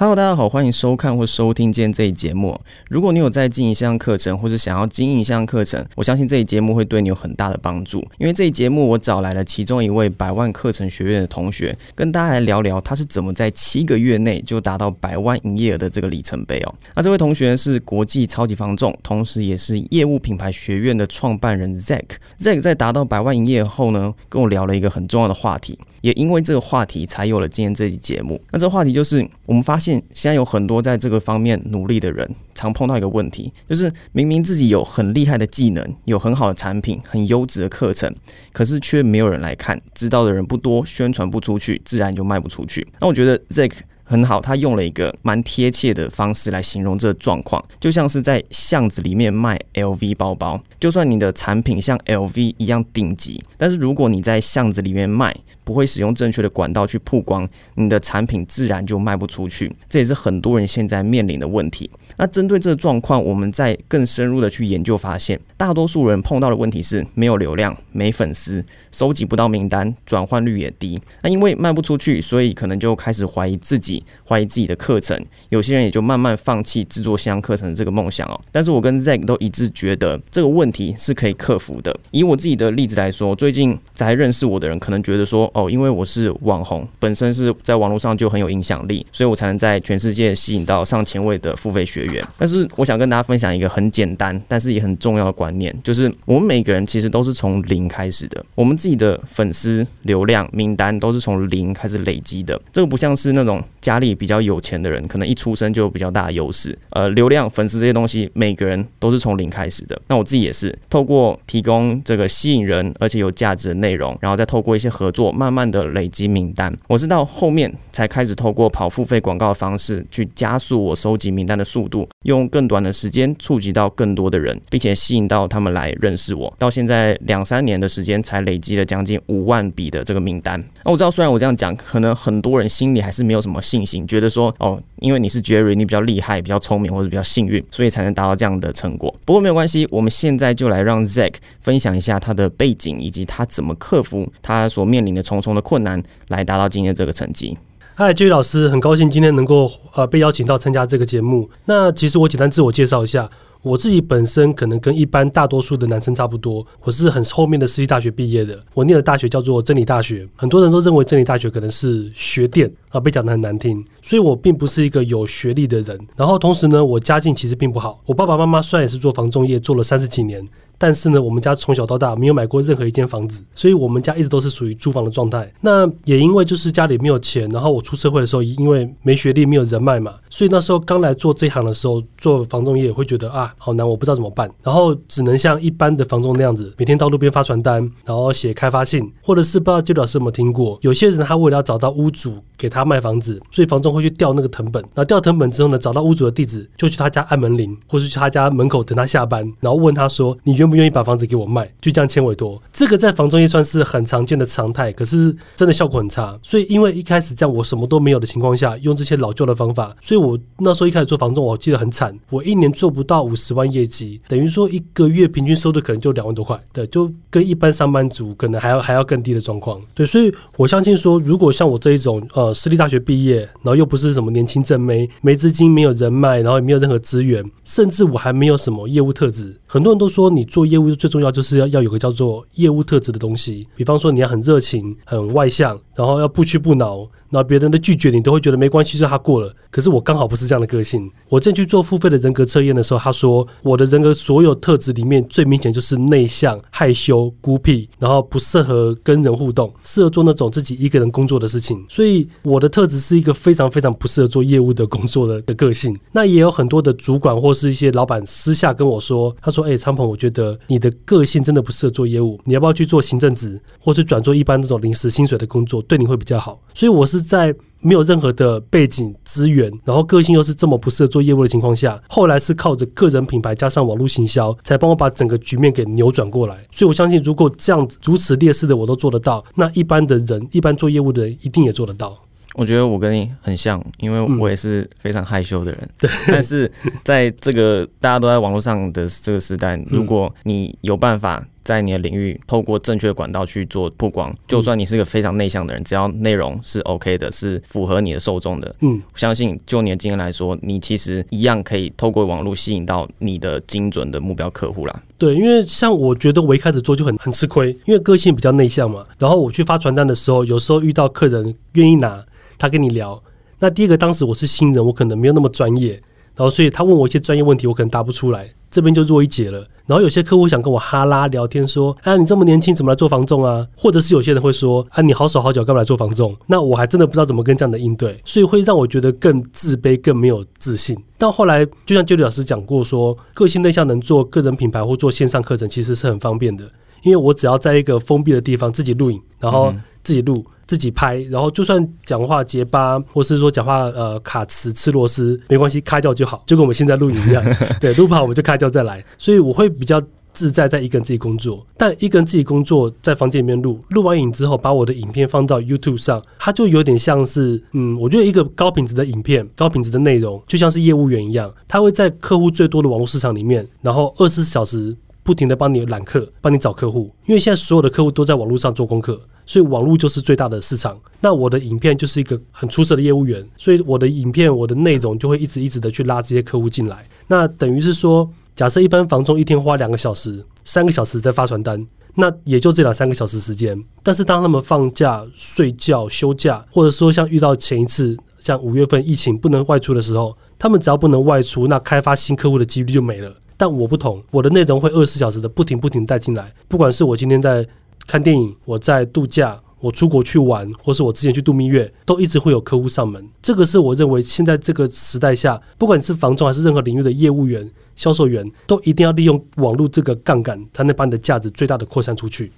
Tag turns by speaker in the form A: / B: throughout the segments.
A: Hello，大家好，欢迎收看或收听今天这一节目。如果你有在经营一项课程，或是想要经营一项课程，我相信这一节目会对你有很大的帮助。因为这一节目我找来了其中一位百万课程学院的同学，跟大家来聊聊他是怎么在七个月内就达到百万营业额的这个里程碑哦。那这位同学是国际超级房众，同时也是业务品牌学院的创办人 Zack。Zack 在达到百万营业额后呢，跟我聊了一个很重要的话题。也因为这个话题，才有了今天这期节目。那这个话题就是，我们发现现在有很多在这个方面努力的人，常碰到一个问题，就是明明自己有很厉害的技能，有很好的产品，很优质的课程，可是却没有人来看，知道的人不多，宣传不出去，自然就卖不出去。那我觉得 Zack。很好，他用了一个蛮贴切的方式来形容这个状况，就像是在巷子里面卖 LV 包包。就算你的产品像 LV 一样顶级，但是如果你在巷子里面卖，不会使用正确的管道去曝光，你的产品自然就卖不出去。这也是很多人现在面临的问题。那针对这个状况，我们在更深入的去研究，发现大多数人碰到的问题是没有流量、没粉丝、收集不到名单、转换率也低。那因为卖不出去，所以可能就开始怀疑自己。怀疑自己的课程，有些人也就慢慢放弃制作线上课程这个梦想哦。但是我跟 Zack 都一致觉得这个问题是可以克服的。以我自己的例子来说，最近才认识我的人可能觉得说，哦，因为我是网红，本身是在网络上就很有影响力，所以我才能在全世界吸引到上千位的付费学员。但是我想跟大家分享一个很简单，但是也很重要的观念，就是我们每个人其实都是从零开始的，我们自己的粉丝流量名单都是从零开始累积的。这个不像是那种。家里比较有钱的人，可能一出生就有比较大的优势。呃，流量、粉丝这些东西，每个人都是从零开始的。那我自己也是，透过提供这个吸引人而且有价值的内内容，然后再透过一些合作，慢慢的累积名单。我是到后面才开始透过跑付费广告的方式，去加速我收集名单的速度，用更短的时间触及到更多的人，并且吸引到他们来认识我。到现在两三年的时间，才累积了将近五万笔的这个名单。那我知道，虽然我这样讲，可能很多人心里还是没有什么。信心，觉得说哦，因为你是 Jerry，你比较厉害、比较聪明或者比较幸运，所以才能达到这样的成果。不过没有关系，我们现在就来让 Zack 分享一下他的背景，以及他怎么克服他所面临的重重的困难，来达到今天这个成绩。
B: 嗨居宇老师，很高兴今天能够呃被邀请到参加这个节目。那其实我简单自我介绍一下。我自己本身可能跟一般大多数的男生差不多，我是很后面的私立大学毕业的。我念的大学叫做真理大学，很多人都认为真理大学可能是学店啊，被讲的很难听，所以我并不是一个有学历的人。然后同时呢，我家境其实并不好，我爸爸妈妈虽然也是做房仲业，做了三十几年。但是呢，我们家从小到大没有买过任何一间房子，所以我们家一直都是属于租房的状态。那也因为就是家里没有钱，然后我出社会的时候，因为没学历、没有人脉嘛，所以那时候刚来做这行的时候，做房仲业会觉得啊，好难，我不知道怎么办，然后只能像一般的房仲那样子，每天到路边发传单，然后写开发信，或者是不知道周老师有没有听过，有些人他为了要找到屋主给他卖房子，所以房仲会去调那个藤本，然后调藤本之后呢，找到屋主的地址，就去他家按门铃，或是去他家门口等他下班，然后问他说，你不愿意把房子给我？卖就这样签委托，这个在房中业算是很常见的常态，可是真的效果很差。所以因为一开始这样我什么都没有的情况下，用这些老旧的方法，所以我那时候一开始做房仲，我记得很惨，我一年做不到五十万业绩，等于说一个月平均收入可能就两万多块，对，就跟一般上班族可能还要还要更低的状况。对，所以我相信说，如果像我这一种呃私立大学毕业，然后又不是什么年轻正妹，没资金、没有人脉，然后也没有任何资源，甚至我还没有什么业务特质，很多人都说你做业务最重要。就是要要有个叫做业务特质的东西，比方说你要很热情、很外向，然后要不屈不挠。那别人的拒绝你都会觉得没关系，就他过了。可是我刚好不是这样的个性。我正去做付费的人格测验的时候，他说我的人格所有特质里面最明显就是内向、害羞、孤僻，然后不适合跟人互动，适合做那种自己一个人工作的事情。所以我的特质是一个非常非常不适合做业务的工作的的个性。那也有很多的主管或是一些老板私下跟我说，他说：“哎，昌鹏，我觉得你的个性真的不适合做业务，你要不要去做行政职，或是转做一般那种临时薪水的工作，对你会比较好。”所以我是。是在没有任何的背景资源，然后个性又是这么不适合做业务的情况下，后来是靠着个人品牌加上网络行销，才帮我把整个局面给扭转过来。所以我相信，如果这样子如此劣势的我都做得到，那一般的人，一般做业务的人一定也做得到。
A: 我觉得我跟你很像，因为我也是非常害羞的人。对，但是在这个大家都在网络上的这个时代，如果你有办法在你的领域透过正确的管道去做曝光。就算你是个非常内向的人，只要内容是 OK 的，是符合你的受众的，
B: 嗯，
A: 相信就你的经验来说，你其实一样可以透过网络吸引到你的精准的目标客户啦。
B: 对，因为像我觉得我一开始做就很很吃亏，因为个性比较内向嘛。然后我去发传单的时候，有时候遇到客人愿意拿，他跟你聊。那第一个，当时我是新人，我可能没有那么专业，然后所以他问我一些专业问题，我可能答不出来，这边就弱一截了。然后有些客户想跟我哈拉聊天，说：“啊，你这么年轻，怎么来做房仲啊？”或者是有些人会说：“啊，你好手好脚，干嘛来做房仲？”那我还真的不知道怎么跟这样的应对，所以会让我觉得更自卑、更没有自信。到后来，就像 Judy 老师讲过，说个性内向能做个人品牌或做线上课程，其实是很方便的，因为我只要在一个封闭的地方自己录影，然后自己录。自己拍，然后就算讲话结巴，或是说讲话呃卡词吃螺丝，没关系，开掉就好，就跟我们现在录影一样。对，录不好我们就开掉再来。所以我会比较自在在一个人自己工作，但一个人自己工作在房间里面录，录完影之后把我的影片放到 YouTube 上，它就有点像是嗯，我觉得一个高品质的影片、高品质的内容，就像是业务员一样，他会在客户最多的网络市场里面，然后二十四小时不停的帮你揽客，帮你找客户，因为现在所有的客户都在网络上做功课。所以网络就是最大的市场，那我的影片就是一个很出色的业务员，所以我的影片、我的内容就会一直一直的去拉这些客户进来。那等于是说，假设一般房中一天花两个小时、三个小时在发传单，那也就这两三个小时时间。但是当他们放假、睡觉、休假，或者说像遇到前一次像五月份疫情不能外出的时候，他们只要不能外出，那开发新客户的几率就没了。但我不同，我的内容会二十四小时的不停不停带进来，不管是我今天在。看电影，我在度假，我出国去玩，或是我之前去度蜜月，都一直会有客户上门。这个是我认为现在这个时代下，不管你是房仲还是任何领域的业务员、销售员，都一定要利用网络这个杠杆，才能把你的价值最大的扩散出去。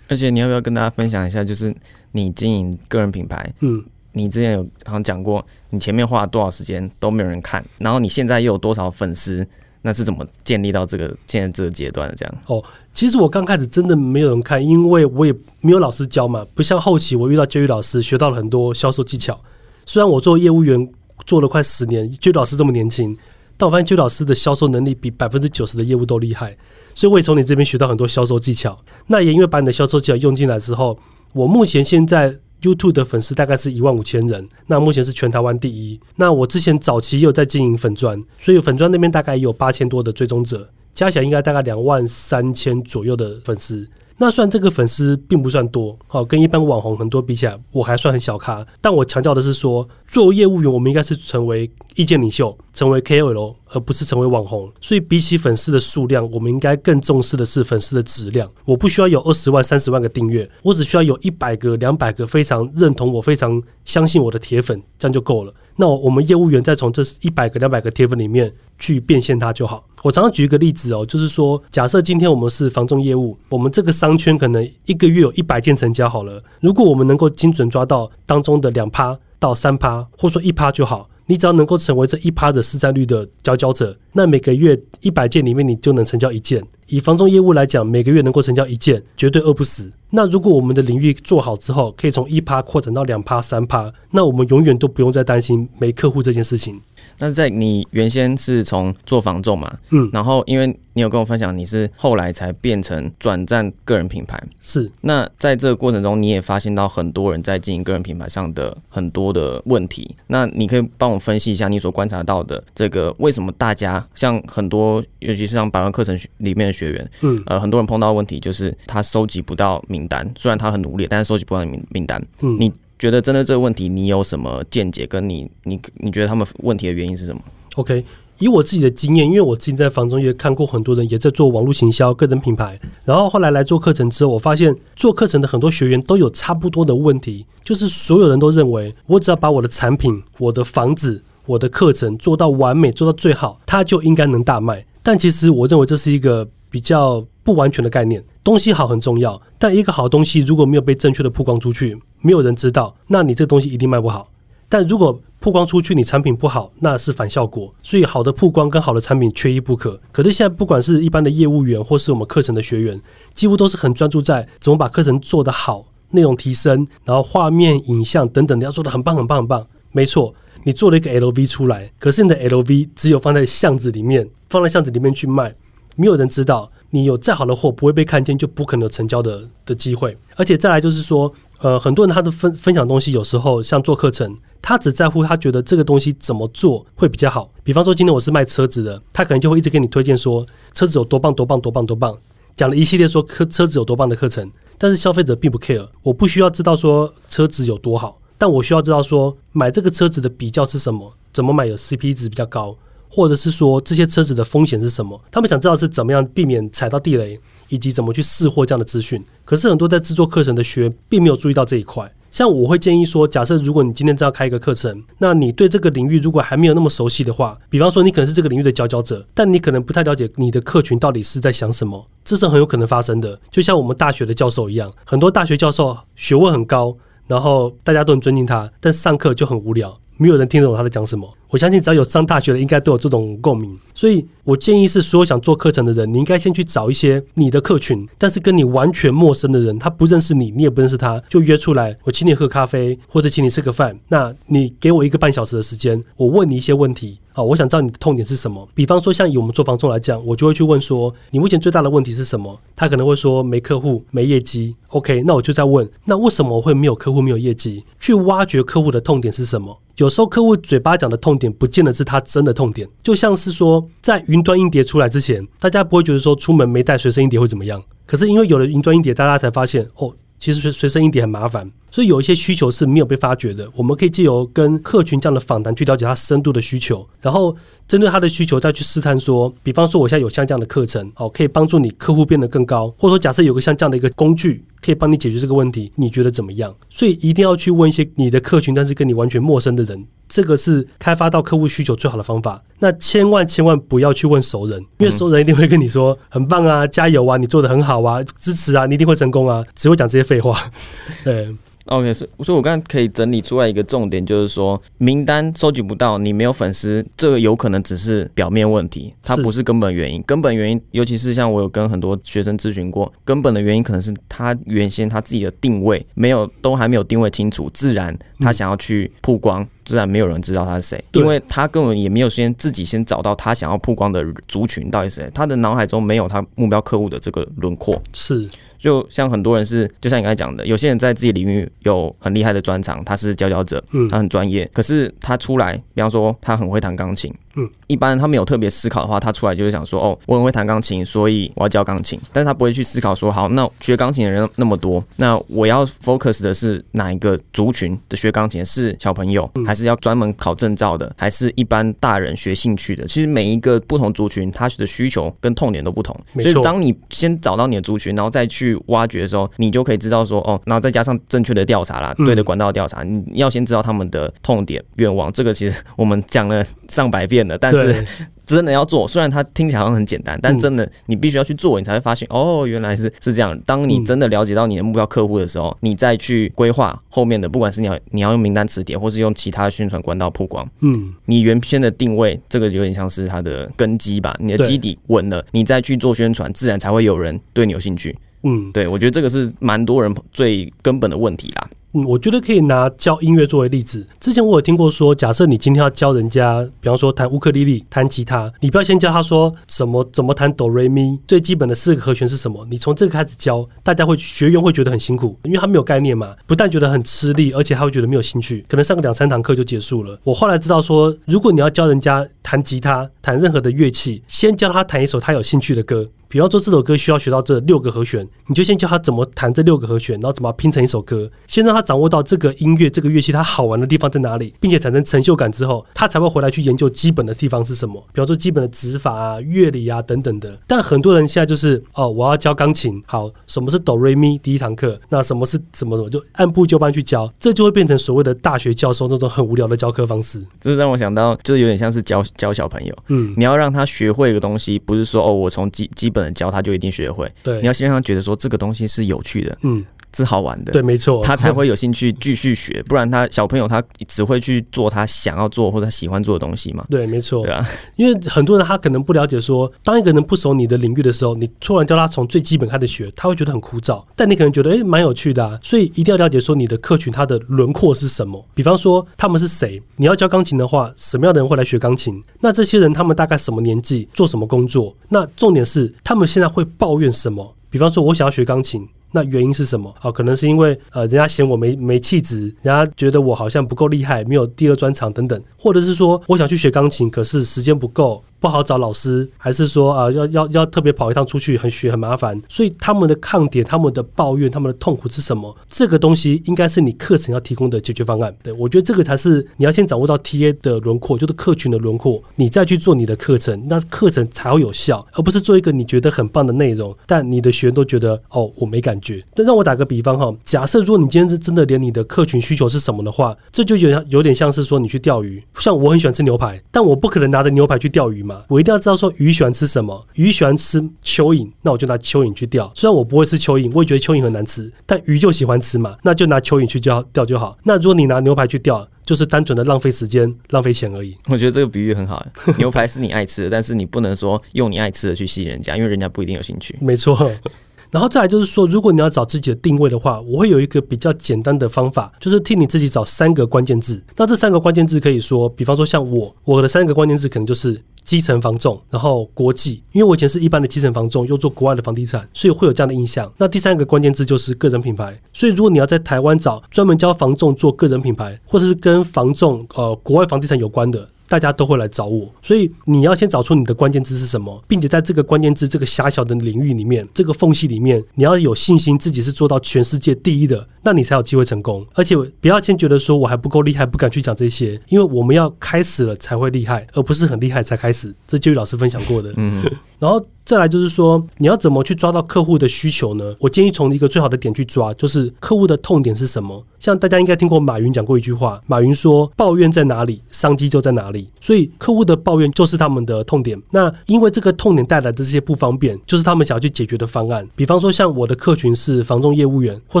A: 而且你要不要跟大家分享一下，就是你经营个人品牌，
B: 嗯，
A: 你之前有好像讲过，你前面花了多少时间都没有人看，然后你现在又有多少粉丝？那是怎么建立到这个现在这个阶段的？这样
B: 哦，其实我刚开始真的没有人看，因为我也没有老师教嘛。不像后期我遇到教育老师，学到了很多销售技巧。虽然我做业务员做了快十年，教育老师这么年轻，但我发现教育老师的销售能力比百分之九十的业务都厉害。所以我也从你这边学到很多销售技巧。那也因为把你的销售技巧用进来之后，我目前现在。YouTube 的粉丝大概是一万五千人，那目前是全台湾第一。那我之前早期也有在经营粉砖，所以粉砖那边大概有八千多的追踪者，加起来应该大概两万三千左右的粉丝。那虽然这个粉丝并不算多，好跟一般网红很多比起来，我还算很小咖。但我强调的是说，作为业务员，我们应该是成为意见领袖，成为 KOL。而不是成为网红，所以比起粉丝的数量，我们应该更重视的是粉丝的质量。我不需要有二十万、三十万个订阅，我只需要有一百个、两百个非常认同我、非常相信我的铁粉，这样就够了。那我们业务员再从这一百个、两百个铁粉里面去变现它就好。我常常举一个例子哦，就是说，假设今天我们是房仲业务，我们这个商圈可能一个月有一百件成交好了，如果我们能够精准抓到当中的两趴到三趴，或说一趴就好。你只要能够成为这一趴的市占率的佼佼者，那每个月一百件里面你就能成交一件。以房中业务来讲，每个月能够成交一件，绝对饿不死。那如果我们的领域做好之后，可以从一趴扩展到两趴、三趴，那我们永远都不用再担心没客户这件事情。
A: 那在你原先是从做房仲嘛，
B: 嗯，
A: 然后因为你有跟我分享，你是后来才变成转战个人品牌，
B: 是。
A: 那在这个过程中，你也发现到很多人在经营个人品牌上的很多的问题。那你可以帮我分析一下你所观察到的这个为什么大家像很多，尤其是像百万课程里面的学员，
B: 嗯，
A: 呃，很多人碰到问题就是他收集不到名单，虽然他很努力，但是收集不到名名单，
B: 嗯，
A: 你。觉得针对这个问题，你有什么见解？跟你，你，你觉得他们问题的原因是什么
B: ？OK，以我自己的经验，因为我自己在房中也看过很多人也在做网络行销、个人品牌，然后后来来做课程之后，我发现做课程的很多学员都有差不多的问题，就是所有人都认为，我只要把我的产品、我的房子、我的课程做到完美、做到最好，它就应该能大卖。但其实我认为这是一个比较不完全的概念。东西好很重要，但一个好东西如果没有被正确的曝光出去，没有人知道，那你这东西一定卖不好。但如果曝光出去，你产品不好，那是反效果。所以好的曝光跟好的产品缺一不可。可是现在不管是一般的业务员，或是我们课程的学员，几乎都是很专注在怎么把课程做得好，内容提升，然后画面、影像等等的要做得很棒、很棒、很棒。没错，你做了一个 LV 出来，可是你的 LV 只有放在巷子里面，放在巷子里面去卖。没有人知道你有再好的货不会被看见，就不可能有成交的的机会。而且再来就是说，呃，很多人他的分分享东西有时候像做课程，他只在乎他觉得这个东西怎么做会比较好。比方说今天我是卖车子的，他可能就会一直给你推荐说车子有多棒多棒多棒多棒，讲了一系列说车车子有多棒的课程。但是消费者并不 care，我不需要知道说车子有多好，但我需要知道说买这个车子的比较是什么，怎么买有 CP 值比较高。或者是说这些车子的风险是什么？他们想知道是怎么样避免踩到地雷，以及怎么去试货这样的资讯。可是很多在制作课程的学并没有注意到这一块。像我会建议说，假设如果你今天要开一个课程，那你对这个领域如果还没有那么熟悉的话，比方说你可能是这个领域的佼佼者，但你可能不太了解你的客群到底是在想什么，这是很有可能发生的。就像我们大学的教授一样，很多大学教授学问很高，然后大家都很尊敬他，但上课就很无聊。没有人听得懂他在讲什么。我相信只要有上大学的，应该都有这种共鸣。所以我建议是，所有想做课程的人，你应该先去找一些你的客群，但是跟你完全陌生的人，他不认识你，你也不认识他，就约出来，我请你喝咖啡，或者请你吃个饭。那你给我一个半小时的时间，我问你一些问题。好，我想知道你的痛点是什么。比方说，像以我们做房仲来讲，我就会去问说，你目前最大的问题是什么？他可能会说没客户、没业绩。OK，那我就在问，那为什么我会没有客户、没有业绩？去挖掘客户的痛点是什么？有时候客户嘴巴讲的痛点，不见得是他真的痛点。就像是说，在云端硬碟出来之前，大家不会觉得说出门没带随身硬碟会怎么样。可是因为有了云端硬碟，大家才发现哦，其实随随身一点很麻烦。所以有一些需求是没有被发掘的，我们可以借由跟客群这样的访谈去了解他深度的需求，然后针对他的需求再去试探说，比方说我现在有像这样的课程，好，可以帮助你客户变得更高，或者说假设有个像这样的一个工具。可以帮你解决这个问题，你觉得怎么样？所以一定要去问一些你的客群，但是跟你完全陌生的人，这个是开发到客户需求最好的方法。那千万千万不要去问熟人，因为熟人一定会跟你说很棒啊，加油啊，你做的很好啊，支持啊，你一定会成功啊，只会讲这些废话。对。
A: OK，是，所以我刚刚可以整理出来一个重点，就是说名单收集不到，你没有粉丝，这个有可能只是表面问题，它不是根本原因。根本原因，尤其是像我有跟很多学生咨询过，根本的原因可能是他原先他自己的定位没有，都还没有定位清楚，自然他想要去曝光。自然没有人知道他是谁，因为他根本也没有先自己先找到他想要曝光的族群到底是谁，他的脑海中没有他目标客户的这个轮廓。
B: 是，
A: 就像很多人是，就像你刚才讲的，有些人在自己领域有很厉害的专长，他是佼佼者，嗯，他很专业，可是他出来，比方说他很会弹钢琴。嗯，一般他没有特别思考的话，他出来就是想说，哦，我很会弹钢琴，所以我要教钢琴。但是他不会去思考说，好，那学钢琴的人那么多，那我要 focus 的是哪一个族群的学钢琴？是小朋友，还是要专门考证照的，还是一般大人学兴趣的？其实每一个不同族群，他的需求跟痛点都不同。所以当你先找到你的族群，然后再去挖掘的时候，你就可以知道说，哦，然后再加上正确的调查啦，对的管道调查，你要先知道他们的痛点、愿望。这个其实我们讲了上百遍了。但是 真的要做，虽然它听起来好像很简单，但真的你必须要去做，你才会发现哦，原来是是这样。当你真的了解到你的目标客户的时候，你再去规划后面的，不管是你要你要用名单词典，或是用其他宣传管道曝光，嗯，你原先的定位，这个有点像是它的根基吧，你的基底稳了，你再去做宣传，自然才会有人对你有兴趣。嗯，对，我觉得这个是蛮多人最根本的问题啦。
B: 嗯，我觉得可以拿教音乐作为例子。之前我有听过说，假设你今天要教人家，比方说弹乌克丽丽、弹吉他，你不要先教他说什么怎么弹哆瑞咪，最基本的四个和弦是什么。你从这个开始教，大家会学员会觉得很辛苦，因为他没有概念嘛，不但觉得很吃力，而且他会觉得没有兴趣，可能上个两三堂课就结束了。我后来知道说，如果你要教人家弹吉他、弹任何的乐器，先教他弹一首他有兴趣的歌。比方说这首歌需要学到这六个和弦，你就先教他怎么弹这六个和弦，然后怎么拼成一首歌。先让他掌握到这个音乐、这个乐器它好玩的地方在哪里，并且产生成就感之后，他才会回来去研究基本的地方是什么。比方说基本的指法啊、乐理啊等等的。但很多人现在就是哦，我要教钢琴，好，什么是哆瑞咪？第一堂课，那什么是什么什么，就按部就班去教，这就会变成所谓的大学教授那种很无聊的教课方式。
A: 这让我想到，就是有点像是教教小朋友，嗯，你要让他学会一个东西，不是说哦，我从基基本的。教他就一定学会，
B: 对，
A: 你要先让他觉得说这个东西是有趣的，嗯，是好玩的，
B: 对，没错，
A: 他才会有兴趣继续学，不然他小朋友他只会去做他想要做或者他喜欢做的东西嘛。
B: 对，没错，
A: 对啊，
B: 因为很多人他可能不了解说，当一个人不熟你的领域的时候，你突然教他从最基本开始学，他会觉得很枯燥，但你可能觉得诶蛮有趣的啊，所以一定要了解说你的客群他的轮廓是什么，比方说他们是谁，你要教钢琴的话，什么样的人会来学钢琴？那这些人他们大概什么年纪，做什么工作？那重点是他们现在会抱怨什么？比方说，我想要学钢琴，那原因是什么？哦，可能是因为呃，人家嫌我没没气质，人家觉得我好像不够厉害，没有第二专长等等，或者是说我想去学钢琴，可是时间不够，不好找老师，还是说啊、要要要特别跑一趟出去，很学很麻烦，所以他们的抗点、他们的抱怨、他们的痛苦是什么？这个东西应该是你课程要提供的解决方案。对我觉得这个才是你要先掌握到 TA 的轮廓，就是客群的轮廓，你再去做你的课程，那课程才会有效，而不是做一个你觉得很棒的内容，但你的学员都觉得哦我没感觉。但让我打个比方哈，假设如果你今天是真的连你的客群需求是什么的话，这就有点有点像是说你去钓鱼，像我很喜欢吃牛排，但我不可能拿着牛排去钓鱼嘛，我一定要知道说鱼喜欢吃什么，鱼喜欢吃蚯蚓，那我就拿蚯蚓去钓。虽然我不会吃蚯蚓，我也觉得蚯蚓很难吃，但鱼就喜欢吃嘛，那就拿蚯蚓去钓钓就好。那如果你拿牛排去钓，就是单纯的浪费时间、浪费钱而已。
A: 我觉得这个比喻很好。牛排是你爱吃的，但是你不能说用你爱吃的去吸引人家，因为人家不一定有兴趣。
B: 没错。然后再来就是说，如果你要找自己的定位的话，我会有一个比较简单的方法，就是替你自己找三个关键字。那这三个关键字可以说，比方说像我，我的三个关键字可能就是基层房仲，然后国际，因为我以前是一般的基层房仲，又做国外的房地产，所以会有这样的印象。那第三个关键字就是个人品牌。所以如果你要在台湾找专门教房仲做个人品牌，或者是跟房仲呃国外房地产有关的。大家都会来找我，所以你要先找出你的关键字是什么，并且在这个关键字这个狭小的领域里面，这个缝隙里面，你要有信心自己是做到全世界第一的，那你才有机会成功。而且不要先觉得说我还不够厉害，不敢去讲这些，因为我们要开始了才会厉害，而不是很厉害才开始。这就宇老师分享过的。
A: 嗯，
B: 然后再来就是说，你要怎么去抓到客户的需求呢？我建议从一个最好的点去抓，就是客户的痛点是什么。像大家应该听过马云讲过一句话，马云说：“抱怨在哪里，商机就在哪里。”所以客户的抱怨就是他们的痛点。那因为这个痛点带来的这些不方便，就是他们想要去解决的方案。比方说，像我的客群是房仲业务员或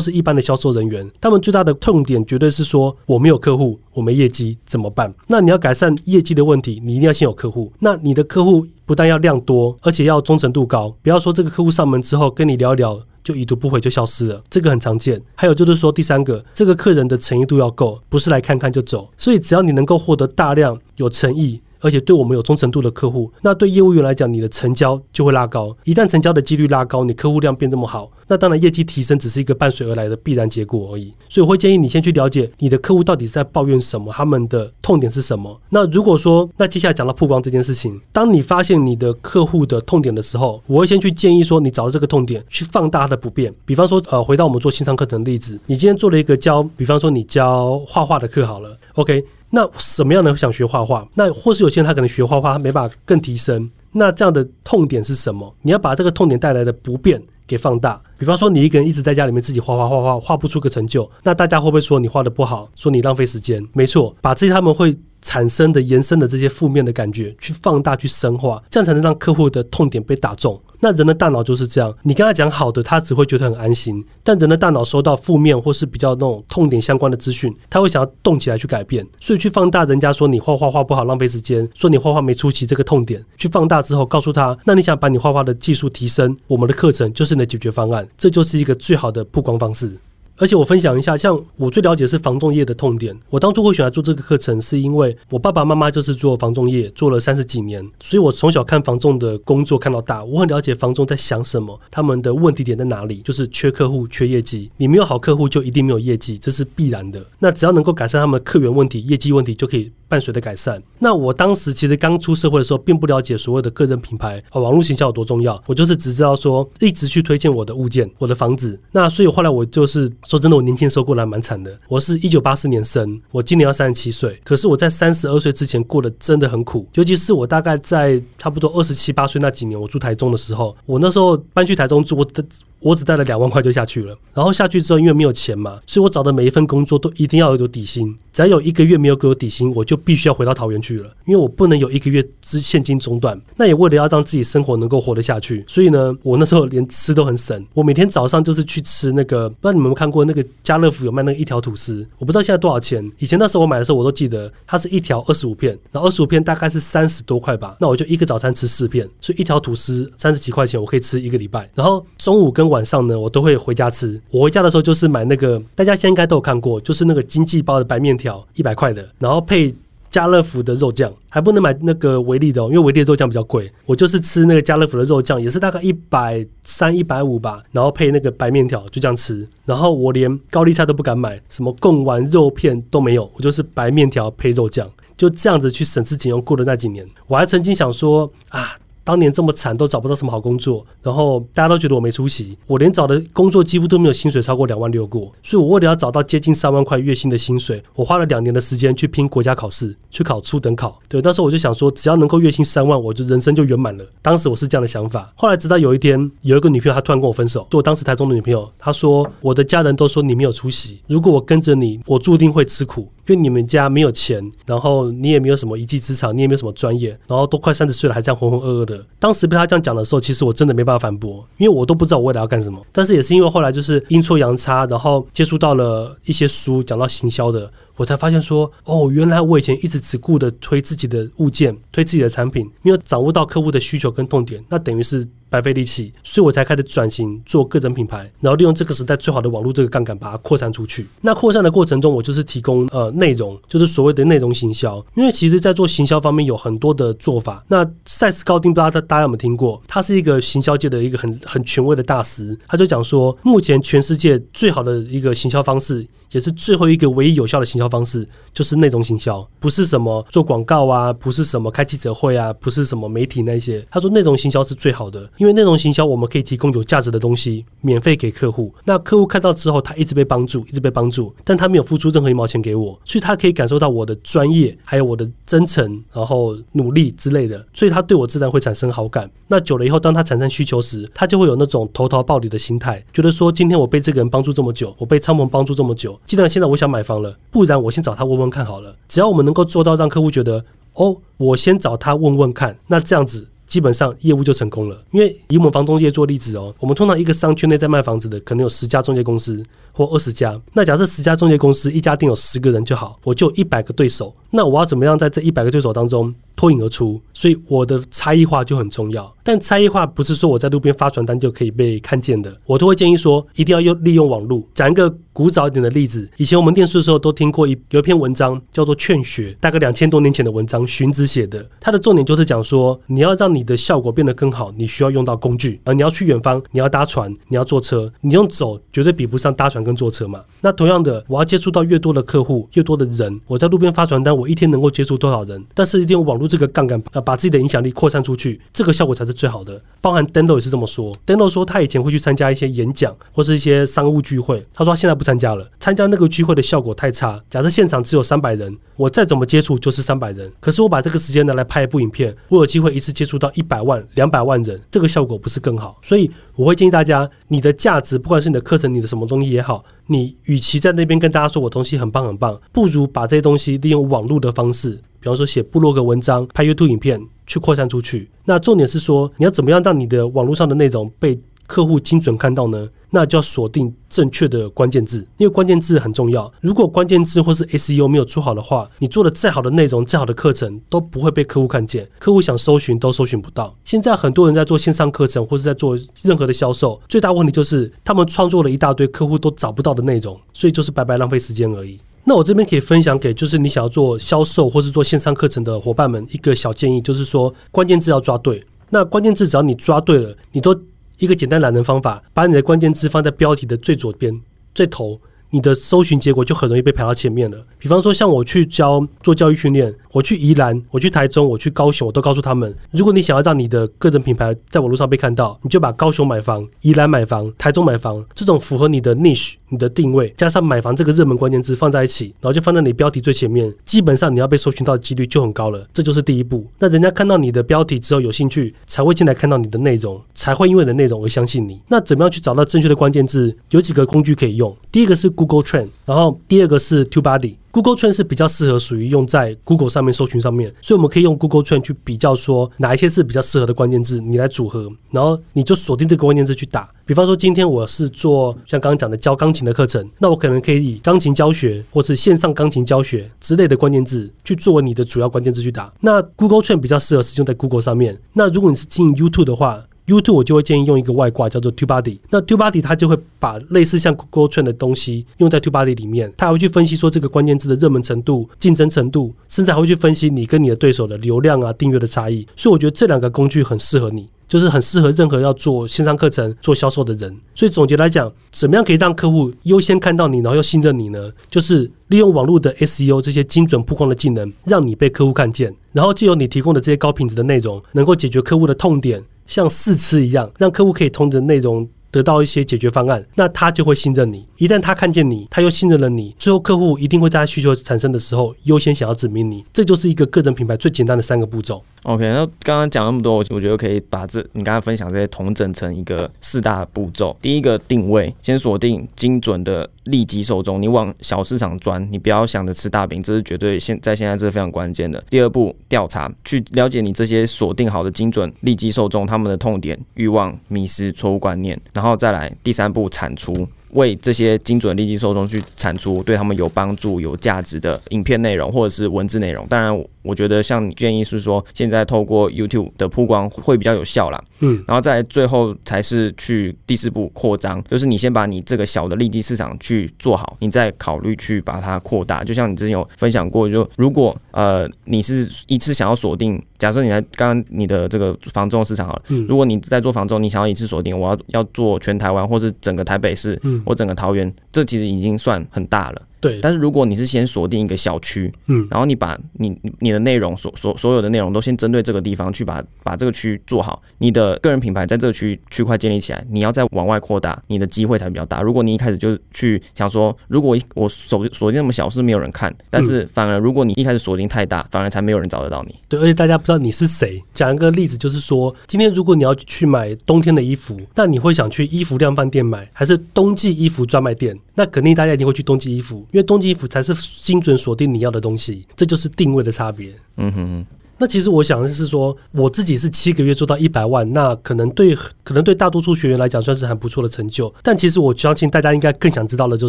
B: 是一般的销售人员，他们最大的痛点绝对是说我没有客户，我没业绩怎么办？那你要改善业绩的问题，你一定要先有客户。那你的客户不但要量多，而且要忠诚度高。不要说这个客户上门之后跟你聊一聊。就已读不回就消失了，这个很常见。还有就是说，第三个，这个客人的诚意度要够，不是来看看就走。所以只要你能够获得大量有诚意。而且对我们有忠诚度的客户，那对业务员来讲，你的成交就会拉高。一旦成交的几率拉高，你客户量变这么好，那当然业绩提升只是一个伴随而来的必然结果而已。所以我会建议你先去了解你的客户到底是在抱怨什么，他们的痛点是什么。那如果说，那接下来讲到曝光这件事情，当你发现你的客户的痛点的时候，我会先去建议说，你找到这个痛点，去放大它的不便。比方说，呃，回到我们做线上课程的例子，你今天做了一个教，比方说你教画画的课好了，OK。那什么样的想学画画？那或是有些人他可能学画画，他没办法更提升。那这样的痛点是什么？你要把这个痛点带来的不便给放大。比方说，你一个人一直在家里面自己画画画画，画不出个成就，那大家会不会说你画的不好？说你浪费时间？没错，把这些他们会产生的延伸的这些负面的感觉去放大、去深化，这样才能让客户的痛点被打中。那人的大脑就是这样，你跟他讲好的，他只会觉得很安心；但人的大脑收到负面或是比较那种痛点相关的资讯，他会想要动起来去改变，所以去放大人家说你画画画不好，浪费时间，说你画画没出息这个痛点，去放大之后告诉他，那你想把你画画的技术提升，我们的课程就是你的解决方案，这就是一个最好的曝光方式。而且我分享一下，像我最了解是防仲业的痛点。我当初会选择做这个课程，是因为我爸爸妈妈就是做防仲业，做了三十几年，所以我从小看防仲的工作看到大，我很了解防仲在想什么，他们的问题点在哪里，就是缺客户、缺业绩。你没有好客户，就一定没有业绩，这是必然的。那只要能够改善他们客源问题、业绩问题，就可以伴随的改善。那我当时其实刚出社会的时候，并不了解所谓的个人品牌啊，网络行销有多重要。我就是只知道说，一直去推荐我的物件、我的房子。那所以后来我就是说真的，我年轻时候过来蛮惨的。我是一九八四年生，我今年要三十七岁，可是我在三十二岁之前过得真的很苦。尤其是我大概在差不多二十七八岁那几年，我住台中的时候，我那时候搬去台中住，我的我只带了两万块就下去了。然后下去之后，因为没有钱嘛，所以我找的每一份工作都一定要有底薪。只要有一个月没有给我底薪，我就必须要回到桃园去了，因为我不能有一个月之现金中断。那也为了要让自己生活能够活得下去，所以呢，我那时候连吃都很省。我每天早上就是去吃那个，不知道你们有没有看过那个家乐福有卖那个一条吐司，我不知道现在多少钱。以前那时候我买的时候，我都记得它是一条二十五片，然后二十五片大概是三十多块吧。那我就一个早餐吃四片，所以一条吐司三十几块钱，我可以吃一个礼拜。然后中午跟晚上呢，我都会回家吃。我回家的时候就是买那个，大家现在应该都有看过，就是那个经济包的白面条，一百块的，然后配家乐福的肉酱，还不能买那个维力的哦，因为维力的肉酱比较贵。我就是吃那个家乐福的肉酱，也是大概一百三、一百五吧，然后配那个白面条，就这样吃。然后我连高丽菜都不敢买，什么贡丸肉片都没有，我就是白面条配肉酱，就这样子去省吃俭用过的那几年。我还曾经想说啊。当年这么惨，都找不到什么好工作，然后大家都觉得我没出息，我连找的工作几乎都没有薪水超过两万六过，所以我为了要找到接近三万块月薪的薪水，我花了两年的时间去拼国家考试，去考初等考。对，当时候我就想说，只要能够月薪三万，我就人生就圆满了。当时我是这样的想法。后来直到有一天，有一个女朋友她突然跟我分手，就我当时台中的女朋友，她说我的家人都说你没有出息，如果我跟着你，我注定会吃苦。因为你们家没有钱，然后你也没有什么一技之长，你也没有什么专业，然后都快三十岁了还这样浑浑噩噩的。当时被他这样讲的时候，其实我真的没办法反驳，因为我都不知道我未来要干什么。但是也是因为后来就是阴错阳差，然后接触到了一些书，讲到行销的。我才发现说，哦，原来我以前一直只顾着推自己的物件，推自己的产品，没有掌握到客户的需求跟痛点，那等于是白费力气。所以我才开始转型做个人品牌，然后利用这个时代最好的网络这个杠杆，把它扩散出去。那扩散的过程中，我就是提供呃内容，就是所谓的内容行销。因为其实，在做行销方面有很多的做法。那塞斯高丁不知道大家有没有听过？他是一个行销界的一个很很权威的大师，他就讲说，目前全世界最好的一个行销方式。也是最后一个唯一有效的行销方式，就是内容行销，不是什么做广告啊，不是什么开记者会啊，不是什么媒体那些。他说内容行销是最好的，因为内容行销我们可以提供有价值的东西，免费给客户。那客户看到之后，他一直被帮助，一直被帮助，但他没有付出任何一毛钱给我，所以他可以感受到我的专业，还有我的真诚，然后努力之类的，所以他对我自然会产生好感。那久了以后，当他产生需求时，他就会有那种投桃报李的心态，觉得说今天我被这个人帮助这么久，我被昌鹏帮助这么久。既然现在我想买房了，不然我先找他问问看好了。只要我们能够做到让客户觉得，哦，我先找他问问看，那这样子基本上业务就成功了。因为以我们房中介做例子哦，我们通常一个商圈内在卖房子的，可能有十家中介公司或二十家。那假设十家中介公司一家店有十个人就好，我就一百个对手。那我要怎么样在这一百个对手当中？脱颖而出，所以我的差异化就很重要。但差异化不是说我在路边发传单就可以被看见的，我都会建议说，一定要用利用网络。讲一个古早一点的例子，以前我们念书的时候都听过一有一篇文章叫做《劝学》，大概两千多年前的文章，荀子写的。它的重点就是讲说，你要让你的效果变得更好，你需要用到工具。而你要去远方，你要搭船，你要坐车，你用走绝对比不上搭船跟坐车嘛。那同样的，我要接触到越多的客户，越多的人，我在路边发传单，我一天能够接触多少人？但是一定要网络。这个杠杆啊，把自己的影响力扩散出去，这个效果才是最好的。包含 Dano 也是这么说。Dano 说他以前会去参加一些演讲或是一些商务聚会，他说他现在不参加了，参加那个聚会的效果太差。假设现场只有三百人，我再怎么接触就是三百人。可是我把这个时间拿来拍一部影片，我有机会一次接触到一百万、两百万人，这个效果不是更好？所以我会建议大家，你的价值，不管是你的课程、你的什么东西也好，好你与其在那边跟大家说我东西很棒很棒，不如把这些东西利用网络的方式。比方说写部落格文章、拍 YouTube 影片去扩散出去。那重点是说，你要怎么样让你的网络上的内容被客户精准看到呢？那就要锁定正确的关键字，因为关键字很重要。如果关键字或是 SEO 没有做好的话，你做的再好的内容、再好的课程都不会被客户看见，客户想搜寻都搜寻不到。现在很多人在做线上课程或者在做任何的销售，最大问题就是他们创作了一大堆客户都找不到的内容，所以就是白白浪费时间而已。那我这边可以分享给就是你想要做销售或是做线上课程的伙伴们一个小建议，就是说关键字要抓对。那关键字只要你抓对了，你都一个简单懒人方法，把你的关键字放在标题的最左边、最头，你的搜寻结果就很容易被排到前面了。比方说，像我去教做教育训练，我去宜兰，我去台中，我去高雄，我都告诉他们，如果你想要让你的个人品牌在网络上被看到，你就把高雄买房、宜兰买房、台中买房这种符合你的 niche、你的定位，加上买房这个热门关键字放在一起，然后就放在你标题最前面，基本上你要被搜寻到的几率就很高了。这就是第一步。那人家看到你的标题之后有兴趣，才会进来看到你的内容，才会因为你的内容而相信你。那怎么样去找到正确的关键字？有几个工具可以用。第一个是 Google Trend，然后第二个是 TubeBuddy。Google Trend 是比较适合属于用在 Google 上面搜寻上面，所以我们可以用 Google Trend 去比较说哪一些是比较适合的关键字，你来组合，然后你就锁定这个关键字去打。比方说今天我是做像刚刚讲的教钢琴的课程，那我可能可以以钢琴教学或是线上钢琴教学之类的关键字去作为你的主要关键字去打。那 Google Trend 比较适合是用在 Google 上面。那如果你是进 YouTube 的话，YouTube 我就会建议用一个外挂叫做 TubeBuddy，那 TubeBuddy 它就会把类似像 Google Trend 的东西用在 TubeBuddy 里面，它还会去分析说这个关键字的热门程度、竞争程度，甚至还会去分析你跟你的对手的流量啊、订阅的差异。所以我觉得这两个工具很适合你，就是很适合任何要做线上课程、做销售的人。所以总结来讲，怎么样可以让客户优先看到你，然后又信任你呢？就是利用网络的 SEO 这些精准曝光的技能，让你被客户看见，然后借由你提供的这些高品质的内容，能够解决客户的痛点。像试吃一样，让客户可以通过内容得到一些解决方案，那他就会信任你。一旦他看见你，他又信任了你，最后客户一定会在他需求产生的时候优先想要指明你。这就是一个个人品牌最简单的三个步骤。
A: OK，那刚刚讲那么多，我我觉得可以把这你刚刚分享这些统整成一个四大步骤。第一个定位，先锁定精准的利基受众，你往小市场钻，你不要想着吃大饼，这是绝对现在现在这是非常关键的。第二步，调查，去了解你这些锁定好的精准利基受众他们的痛点、欲望、迷失、错误观念，然后再来第三步产出。为这些精准利基受众去产出对他们有帮助、有价值的影片内容或者是文字内容。当然，我觉得像你建议是说，现在透过 YouTube 的曝光会比较有效啦。嗯，然后再最后才是去第四步扩张，就是你先把你这个小的利基市场去做好，你再考虑去把它扩大。就像你之前有分享过，就如果呃你是一次想要锁定，假设你在刚刚你的这个房中市场好了，如果你在做房中，你想要一次锁定，我要要做全台湾或是整个台北市。嗯、或整个桃园，这其实已经算很大了。
B: 对，
A: 但是如果你是先锁定一个小区，嗯，然后你把你你的内容所所所有的内容都先针对这个地方去把把这个区做好，你的个人品牌在这个区区块建立起来，你要再往外扩大，你的机会才比较大。如果你一开始就去想说，如果我锁锁定那么小是没有人看，但是反而如果你一开始锁定太大，反而才没有人找得到你。
B: 对，而且大家不知道你是谁。讲一个例子，就是说，今天如果你要去买冬天的衣服，那你会想去衣服量贩店买，还是冬季衣服专卖店？那肯定大家一定会去冬季衣服。因为冬季衣服才是精准锁定你要的东西，这就是定位的差别。嗯哼哼。那其实我想的是说，我自己是七个月做到一百万，那可能对可能对大多数学员来讲算是很不错的成就。但其实我相信大家应该更想知道的就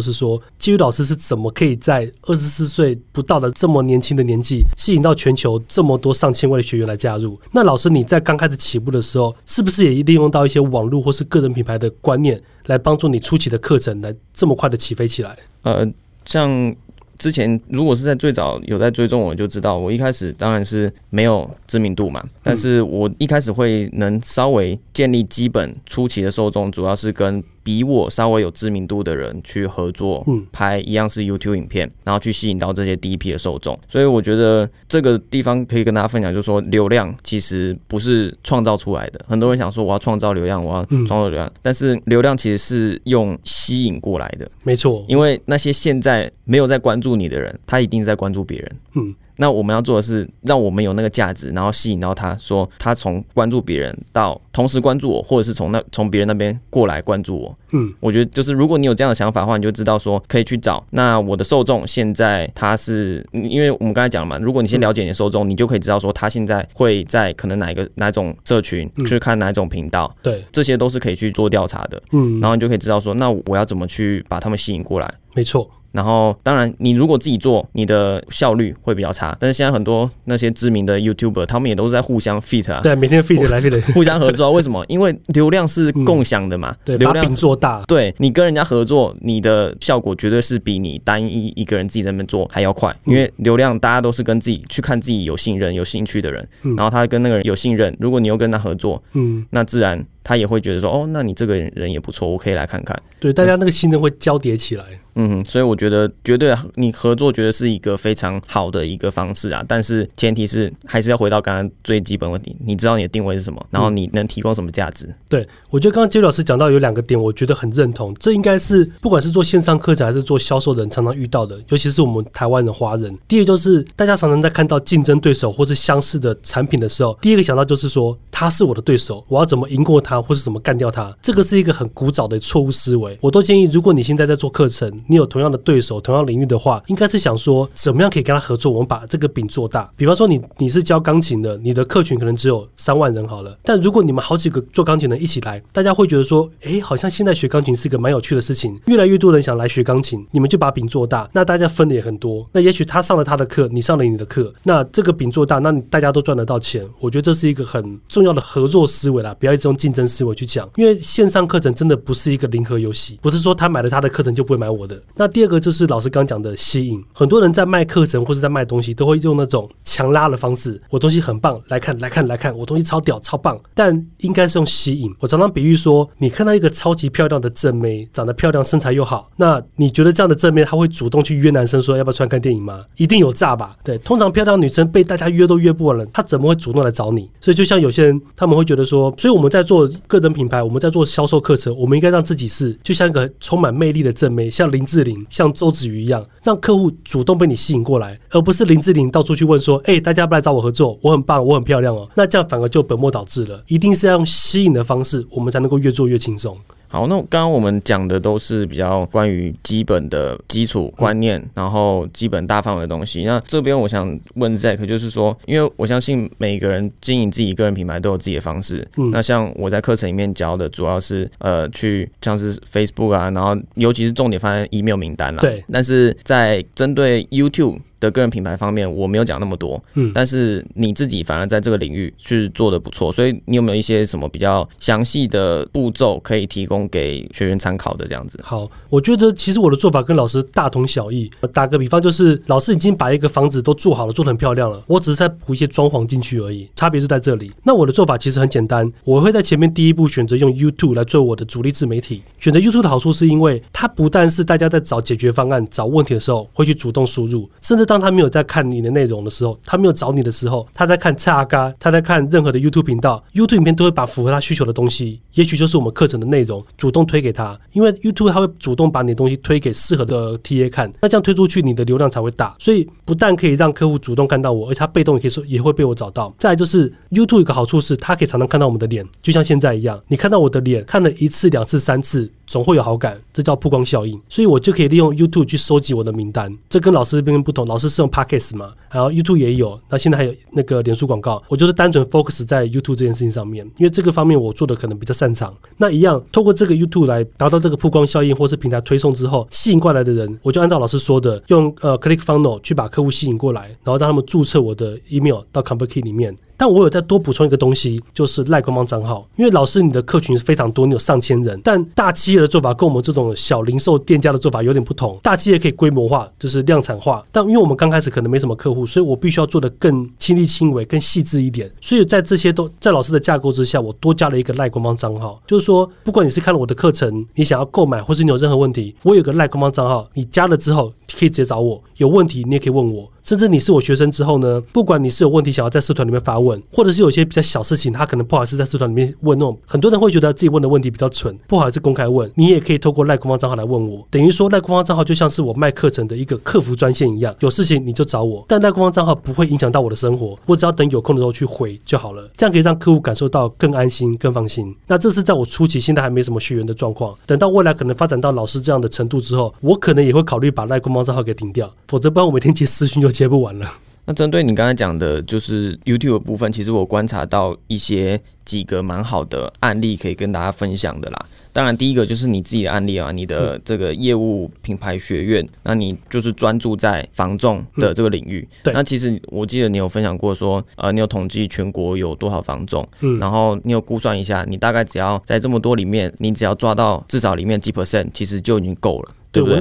B: 是说，基于老师是怎么可以在二十四岁不到的这么年轻的年纪，吸引到全球这么多上千位的学员来加入？那老师你在刚开始起步的时候，是不是也利用到一些网络或是个人品牌的观念，来帮助你初期的课程来这么快的起飞起来？
A: 呃。像之前，如果是在最早有在追踪，我就知道，我一开始当然是没有知名度嘛，但是我一开始会能稍微建立基本初期的受众，主要是跟。比我稍微有知名度的人去合作，嗯拍一样是 YouTube 影片，然后去吸引到这些第一批的受众。所以我觉得这个地方可以跟大家分享，就是说流量其实不是创造出来的。很多人想说我要创造流量，我要创造流量，但是流量其实是用吸引过来的。
B: 没错，
A: 因为那些现在没有在关注你的人，他一定在关注别人。嗯。那我们要做的是，让我们有那个价值，然后吸引到他，说他从关注别人到同时关注我，或者是从那从别人那边过来关注我。嗯，我觉得就是如果你有这样的想法的话，你就知道说可以去找。那我的受众现在他是，因为我们刚才讲了嘛，如果你先了解你的受众，你就可以知道说他现在会在可能哪一个哪种社群去看哪一种频道。
B: 对，
A: 这些都是可以去做调查的。嗯，然后你就可以知道说，那我要怎么去把他们吸引过来？
B: 没错。
A: 然后，当然，你如果自己做，你的效率会比较差。但是现在很多那些知名的 YouTuber，他们也都是在互相 fit 啊。
B: 对，每天 fit 来 fit，
A: 互相合作。为什么？因为流量是共享的嘛。
B: 对，
A: 流量
B: 做大。
A: 对你跟人家合作，你的效果绝对是比你单一一个人自己在那边做还要快。因为流量大家都是跟自己去看自己有信任、有兴趣的人，然后他跟那个人有信任，如果你又跟他合作，嗯，那自然他也会觉得说，哦，那你这个人也不错，我可以来看看。
B: 对，大家那个信任会交叠起来。
A: 嗯，所以我觉得绝对你合作，觉得是一个非常好的一个方式啊。但是前提是还是要回到刚刚最基本问题，你知道你的定位是什么，然后你能提供什么价值？
B: 对，我觉得刚刚杰老师讲到有两个点，我觉得很认同。这应该是不管是做线上课程还是做销售的人常常遇到的，尤其是我们台湾的华人。第一个就是大家常常在看到竞争对手或是相似的产品的时候，第一个想到就是说他是我的对手，我要怎么赢过他，或是怎么干掉他？这个是一个很古早的错误思维。我都建议，如果你现在在做课程，你有同样的对手、同样领域的话，应该是想说怎么样可以跟他合作，我们把这个饼做大。比方说，你你是教钢琴的，你的客群可能只有三万人好了，但如果你们好几个做钢琴的一起来，大家会觉得说，诶，好像现在学钢琴是一个蛮有趣的事情，越来越多人想来学钢琴，你们就把饼做大，那大家分的也很多。那也许他上了他的课，你上了你的课，那这个饼做大，那大家都赚得到钱。我觉得这是一个很重要的合作思维啦，不要一直用竞争思维去讲，因为线上课程真的不是一个零和游戏，不是说他买了他的课程就不会买我的。那第二个就是老师刚讲的吸引，很多人在卖课程或是在卖东西，都会用那种强拉的方式，我东西很棒，来看来看来看，我东西超屌超棒，但应该是用吸引。我常常比喻说，你看到一个超级漂亮的正妹，长得漂亮，身材又好，那你觉得这样的正妹她会主动去约男生说要不要出来看电影吗？一定有诈吧？对，通常漂亮女生被大家约都约不完了，她怎么会主动来找你？所以就像有些人他们会觉得说，所以我们在做个人品牌，我们在做销售课程，我们应该让自己是就像一个充满魅力的正妹，像林志玲、像周子瑜一样，让客户主动被你吸引过来，而不是林志玲到处去问说，哎，大家不来找我合作，我很棒，我很漂亮哦，那这样反而就本末倒置了。一定是要用吸引的方式，我们才能够越做越轻松。
A: 好，那刚刚我们讲的都是比较关于基本的基础观念，然后基本大范围的东西。那这边我想问 Zack，就是说，因为我相信每个人经营自己个人品牌都有自己的方式。嗯，那像我在课程里面教的，主要是呃去像是 Facebook 啊，然后尤其是重点放在 email 名单啦。
B: 对，
A: 但是在针对 YouTube。的个人品牌方面，我没有讲那么多，嗯，但是你自己反而在这个领域是做的不错，所以你有没有一些什么比较详细的步骤可以提供给学员参考的这样子？
B: 好，我觉得其实我的做法跟老师大同小异。打个比方，就是老师已经把一个房子都做好了，做的很漂亮了，我只是在补一些装潢进去而已，差别是在这里。那我的做法其实很简单，我会在前面第一步选择用 YouTube 来做我的主力自媒体。选择 YouTube 的好处是因为它不但是大家在找解决方案、找问题的时候会去主动输入，甚至当他没有在看你的内容的时候，他没有找你的时候，他在看蔡阿嘎，他在看任何的 YouTube 频道，YouTube 影片都会把符合他需求的东西，也许就是我们课程的内容，主动推给他。因为 YouTube 他会主动把你的东西推给适合的 TA 看，那这样推出去，你的流量才会大。所以不但可以让客户主动看到我，而且他被动也可以说也会被我找到。再就是 YouTube 一个好处是，他可以常常看到我们的脸，就像现在一样，你看到我的脸看了一次、两次、三次，总会有好感，这叫曝光效应。所以我就可以利用 YouTube 去收集我的名单。这跟老师这边不同，老师是用 Podcast 嘛，然后 YouTube 也有，那现在还有那个脸书广告，我就是单纯 focus 在 YouTube 这件事情上面，因为这个方面我做的可能比较擅长。那一样，透过这个 YouTube 来达到这个曝光效应，或是平台推送之后吸引过来的人，我就按照老师说的，用呃 Click Funnel 去把客户吸引过来，然后让他们注册我的 email 到 ConvertKey 里面。但我有再多补充一个东西，就是赖官方账号。因为老师你的客群是非常多，你有上千人，但大企的做法跟我们这种小零售店家的做法有点不同。大企业可以规模化，就是量产化，但因为我们刚开始可能没什么客户，所以我必须要做的更亲力亲为、更细致一点。所以在这些都在老师的架构之下，我多加了一个赖官方账号，就是说，不管你是看了我的课程，你想要购买，或是你有任何问题，我有个赖官方账号，你加了之后可以直接找我，有问题你也可以问我。甚至你是我学生之后呢，不管你是有问题想要在社团里面发问，或者是有些比较小事情，他可能不好意思在社团里面问那种，很多人会觉得自己问的问题比较蠢，不好意思公开问，你也可以透过赖官方账号来问我，等于说赖官方账号就像是我卖课程的一个客服专线一样，有事情你就找我，但赖官方账号不会影响到我的生活，我只要等有空的时候去回就好了，这样可以让客户感受到更安心、更放心。那这是在我初期现在还没什么学员的状况，等到未来可能发展到老师这样的程度之后，我可能也会考虑把赖官方账号给停掉，否则不然我每天接私讯就接不完了。
A: 那针对你刚才讲的，就是 YouTube 部分，其实我观察到一些几个蛮好的案例可以跟大家分享的啦。当然，第一个就是你自己的案例啊，你的这个业务品牌学院，那你就是专注在防重的这个领域。
B: 对。
A: 那其实我记得你有分享过说，呃，你有统计全国有多少防重，嗯，然后你有估算一下，你大概只要在这么多里面，你只要抓到至少里面几 percent，其实就已经够了，对不对？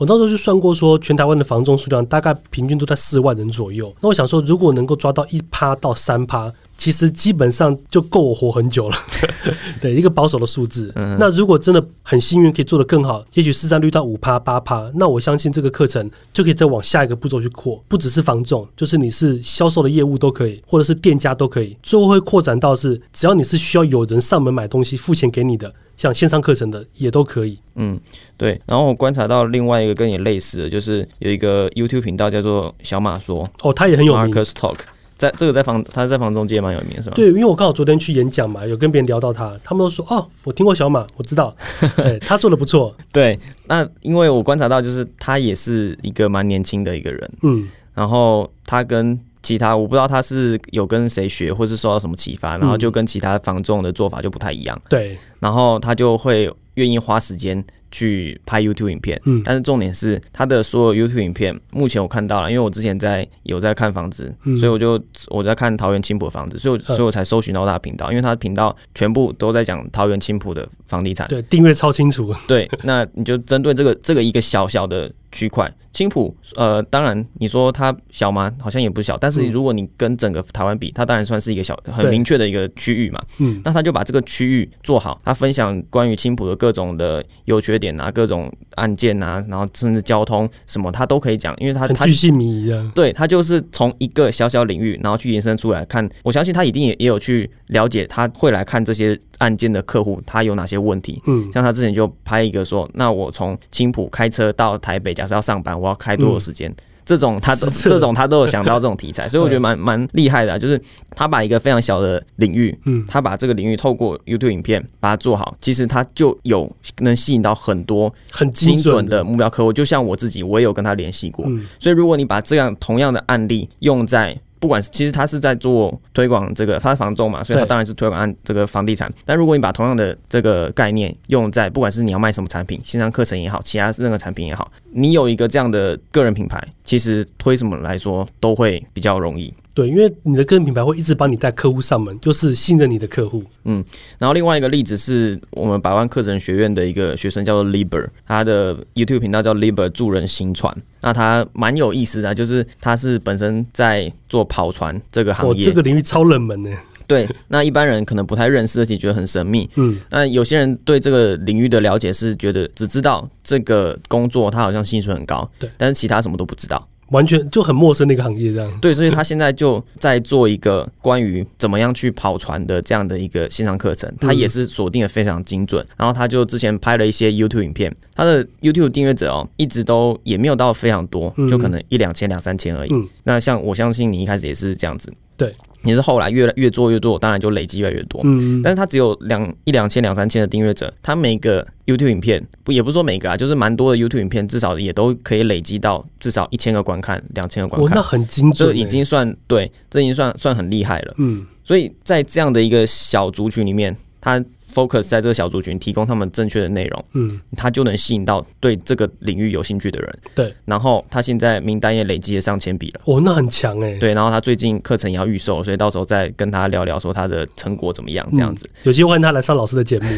B: 我那时候就算过，说全台湾的房仲数量大概平均都在四万人左右。那我想说，如果能够抓到一趴到三趴。其实基本上就够我活很久了。对，一个保守的数字。
A: 嗯
B: 那如果真的很幸运可以做得更好，也许市占率到五趴八趴，那我相信这个课程就可以再往下一个步骤去扩，不只是房仲，就是你是销售的业务都可以，或者是店家都可以，最后会扩展到是只要你是需要有人上门买东西付钱给你的，像线上课程的也都可以。
A: 嗯，对。然后我观察到另外一个跟你类似的，就是有一个 YouTube 频道叫做小马说
B: 哦，他也很有名。
A: Marcus Talk，在这个在房他在房中街蛮有名，是吗？
B: 对，因为我刚好昨天去演讲嘛，有跟别人聊到他，他们都说哦，我听过小马，我知道，对他做的不错，
A: 对，那因为我观察到，就是他也是一个蛮年轻的一个人，
B: 嗯，
A: 然后他跟其他我不知道他是有跟谁学，或是受到什么启发，然后就跟其他房仲的做法就不太一样，
B: 对，
A: 然后他就会愿意花时间去拍 YouTube 影片，
B: 嗯。
A: 但是重点是他的所有 YouTube 影片，目前我看到了，因为我之前在有在看房子，
B: 嗯。
A: 所以我就我在看桃园青浦的房子，所以我所以我才搜寻到他的频道，因为他的频道全部都在讲桃园青浦的房地产。
B: 对，定位超清楚，
A: 对，那你就针对这个这个一个小小的区块，青浦，呃，当然你说它小吗？好像也不小，但是
B: 嗯。
A: 如果你跟整个台湾比，它当然算是一个小很明确的一个区域嘛。
B: 嗯，
A: 那他就把这个区域做好，他分享关于青浦的各种的有缺点啊，各种案件啊，然后甚至交通什么，他都可以讲，因为他他
B: 很巨细靡遗的，
A: 对他就是从一个小小领域，然后去延伸出来看。我相信他一定也也有去了解，他会来看这些案件的客户，他有哪些问题。
B: 嗯，
A: 像他之前就拍一个说，那我从青浦开车到台北，假设要上班，我要开多少时间？这种他都这种他都有想到这种题材，所以我觉得蛮蛮厉害的啊、就是他把一个非常小的领域，
B: 嗯。
A: 他把这个领域透过 YouTube 影片把它做好，其实他就有能吸引到很多
B: 很
A: 精准
B: 准
A: 的，目标客户。就像我自己，我也有跟他联系过，
B: 嗯，
A: 所以如果你把这样同样的案例用在不管是其实他是在做推广这个，他是房仲嘛，所以他当然是推广按这个房地产。但如果你把同样的这个概念用在不管是你要卖什么产品，线上课程也好，其他任何产品也好，你有一个这样的个人品牌，其实推什么来说都会比较容易。
B: 对，因为你的个人品牌会一直帮你带客户上门，就是信任你的客户，嗯
A: 然后另外一个例子是我们百万课程学院的一个学生叫做 Liber，他的 YouTube 频道叫 Liber 助人行船。那他蛮有意思的，就是他是本身在做跑船这个行
B: 哦，
A: 业，
B: 这个领域超冷门的，
A: 对，那一般人可能不太认识，而且觉得很神秘。
B: 嗯，
A: 那有些人对这个领域的了解是觉得只知道这个工作他好像薪水很高，
B: 对
A: 但是其他什么都不知道。
B: 完全就很陌生的一个行业，这样，
A: 对，所以他现在就在做一个关于怎么样去跑船的这样的一个线上课程，他也是锁定的非常精准。然后他就之前拍了一些 YouTube 影片，他的 YouTube 订阅者哦，一直都也没有到非常多，
B: 嗯。
A: 就可能一两千、两三千而已。
B: 嗯。
A: 那像我相信你一开始也是这样子，
B: 对，
A: 你是后来越来越做越多，当然就累积越来越多。
B: 嗯，
A: 但是他只有两一两千两三千的订阅者，他每个 YouTube 影片不也不是说每个啊，就是蛮多的 YouTube 影片，至少也都可以累积到至少一千个观看、两千个观
B: 哦，
A: 看
B: 那，很精准欸，
A: 这已经算对，这已经算算很厉害了。
B: 嗯，
A: 所以在这样的一个小族群里面，他 focus 在这个小族群，提供他们正确的内容，
B: 嗯，
A: 他就能吸引到对这个领域有兴趣的人。
B: 对，
A: 然后他现在名单也累积了上千笔了。
B: 哦，那很强哎，
A: 对，然后他最近课程也要预售，所以到时候再跟他聊聊说他的成果怎么样，这样子。
B: 有机会他来上老师的节目，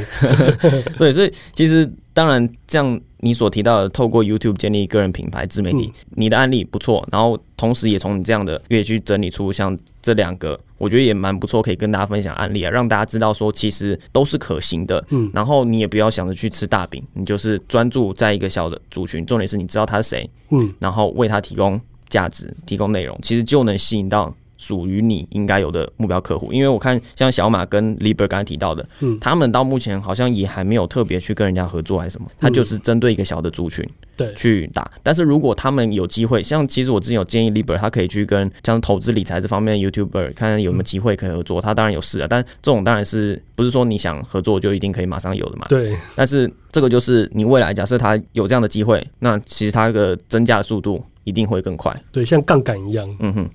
A: 对，所以其实当然，这样你所提到的，透过 YouTube 建立个人品牌、自媒体，你的案例不错，然后同时也从你这样的也去整理出像这两个，我觉得也蛮不错，可以跟大家分享案例啊，让大家知道说其实都是可行的。
B: 嗯
A: 然后你也不要想着去吃大饼，你就是专注在一个小的族群，重点是你知道他是谁，
B: 嗯，
A: 然后为他提供价值、提供内容，其实就能吸引到属于你应该有的目标客户。因为我看像小马跟 Liber 刚才提到的，
B: 嗯
A: 他们到目前好像也还没有特别去跟人家合作还是什么，他就是针对一个小的族群
B: 对，
A: 去打。但是如果他们有机会，像其实我之前有建议 Liber，他可以去跟像投资理财这方面的 YouTuber 看有没有机会可以合作。他当然有事啊，但这种当然是不是说你想合作就一定可以马上有的嘛？
B: 对，
A: 但是这个就是你未来假设他有这样的机会，那其实他的增加的速度一定会更快。
B: 对，像杠杆一样。
A: 嗯哼，